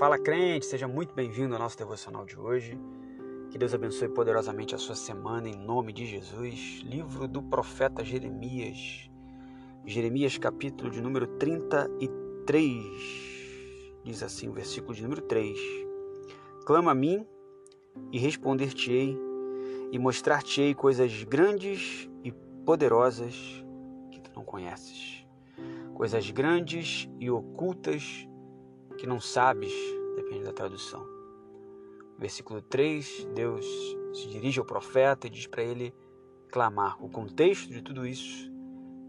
Fala crente, seja muito bem-vindo ao nosso devocional de hoje. Que Deus abençoe poderosamente a sua semana em nome de Jesus. Livro do profeta Jeremias. Jeremias, capítulo de número 33. Diz assim o versículo de número 3: Clama a mim e responder-te-ei, e mostrar-te-ei coisas grandes e poderosas que tu não conheces. Coisas grandes e ocultas que não sabes, depende da tradução. Versículo 3, Deus se dirige ao profeta e diz para ele clamar. O contexto de tudo isso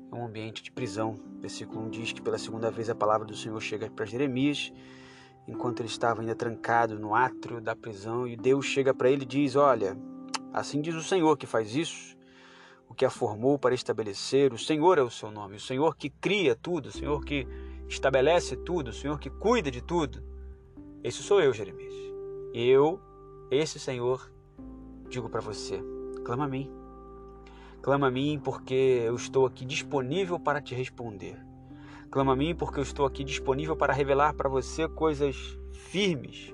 é um ambiente de prisão. Versículo 1 diz que pela segunda vez a palavra do Senhor chega para Jeremias, enquanto ele estava ainda trancado no átrio da prisão, e Deus chega para ele e diz: Olha, assim diz o Senhor que faz isso, o que a formou para estabelecer. O Senhor é o seu nome, o Senhor que cria tudo, o Senhor que estabelece tudo, o Senhor que cuida de tudo. Esse sou eu, Jeremias. Eu, esse Senhor, digo para você: clama a mim. Clama a mim porque eu estou aqui disponível para te responder. Clama a mim porque eu estou aqui disponível para revelar para você coisas firmes,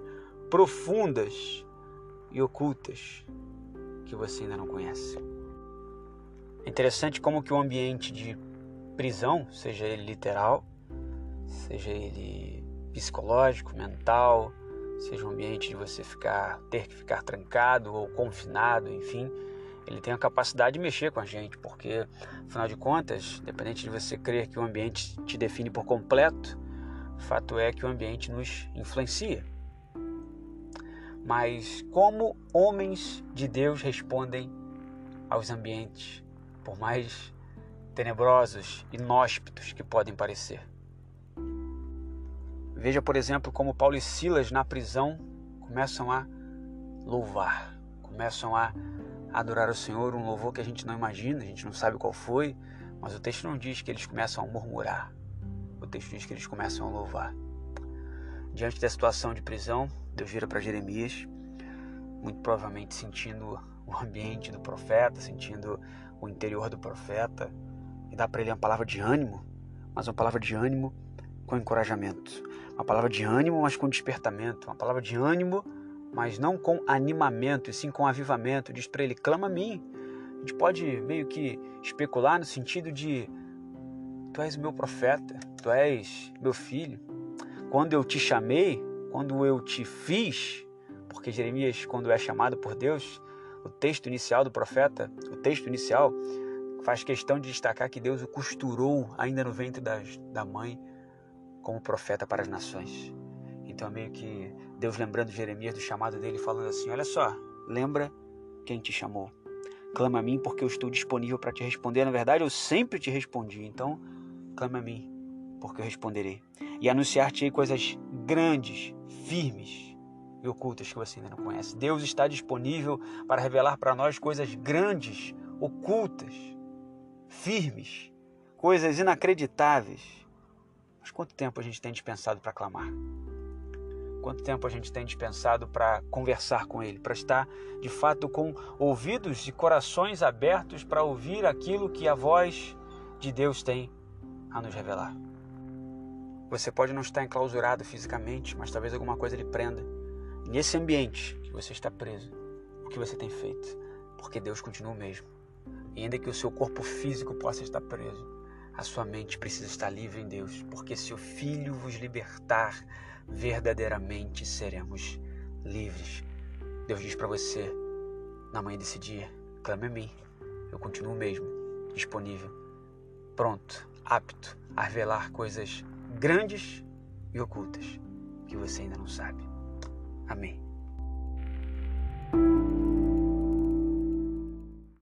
profundas e ocultas que você ainda não conhece. É interessante como que o ambiente de prisão, seja ele literal, seja ele psicológico, mental, seja um ambiente de você ficar ter que ficar trancado ou confinado, enfim, ele tem a capacidade de mexer com a gente, porque afinal de contas, independente de você crer que o ambiente te define por completo, o fato é que o ambiente nos influencia. Mas como homens de Deus respondem aos ambientes, por mais tenebrosos, inóspitos que podem parecer? Veja, por exemplo, como Paulo e Silas na prisão começam a louvar, começam a adorar o Senhor, um louvor que a gente não imagina, a gente não sabe qual foi, mas o texto não diz que eles começam a murmurar, o texto diz que eles começam a louvar. Diante da situação de prisão, Deus vira para Jeremias, muito provavelmente sentindo o ambiente do profeta, sentindo o interior do profeta, e dá para ele uma palavra de ânimo, mas uma palavra de ânimo com encorajamento. Uma palavra de ânimo, mas com despertamento. Uma palavra de ânimo, mas não com animamento, e sim com avivamento. Diz para ele: clama a mim. A gente pode meio que especular no sentido de: Tu és meu profeta, tu és meu filho. Quando eu te chamei, quando eu te fiz, porque Jeremias, quando é chamado por Deus, o texto inicial do profeta, o texto inicial, faz questão de destacar que Deus o costurou ainda no ventre da, da mãe como profeta para as nações. Então, meio que Deus lembrando Jeremias do chamado dele, falando assim: Olha só, lembra quem te chamou. Clama a mim porque eu estou disponível para te responder. Na verdade, eu sempre te respondi. Então, clama a mim porque eu responderei. E anunciar-te coisas grandes, firmes e ocultas que você ainda não conhece. Deus está disponível para revelar para nós coisas grandes, ocultas, firmes, coisas inacreditáveis mas quanto tempo a gente tem dispensado para clamar? Quanto tempo a gente tem dispensado para conversar com Ele, para estar de fato com ouvidos e corações abertos para ouvir aquilo que a voz de Deus tem a nos revelar? Você pode não estar enclausurado fisicamente, mas talvez alguma coisa lhe prenda. Nesse ambiente que você está preso, o que você tem feito? Porque Deus continua o mesmo. E ainda que o seu corpo físico possa estar preso, a sua mente precisa estar livre em Deus, porque se o Filho vos libertar, verdadeiramente seremos livres. Deus diz para você, na manhã desse dia, clame a mim. Eu continuo mesmo, disponível, pronto, apto a revelar coisas grandes e ocultas que você ainda não sabe. Amém.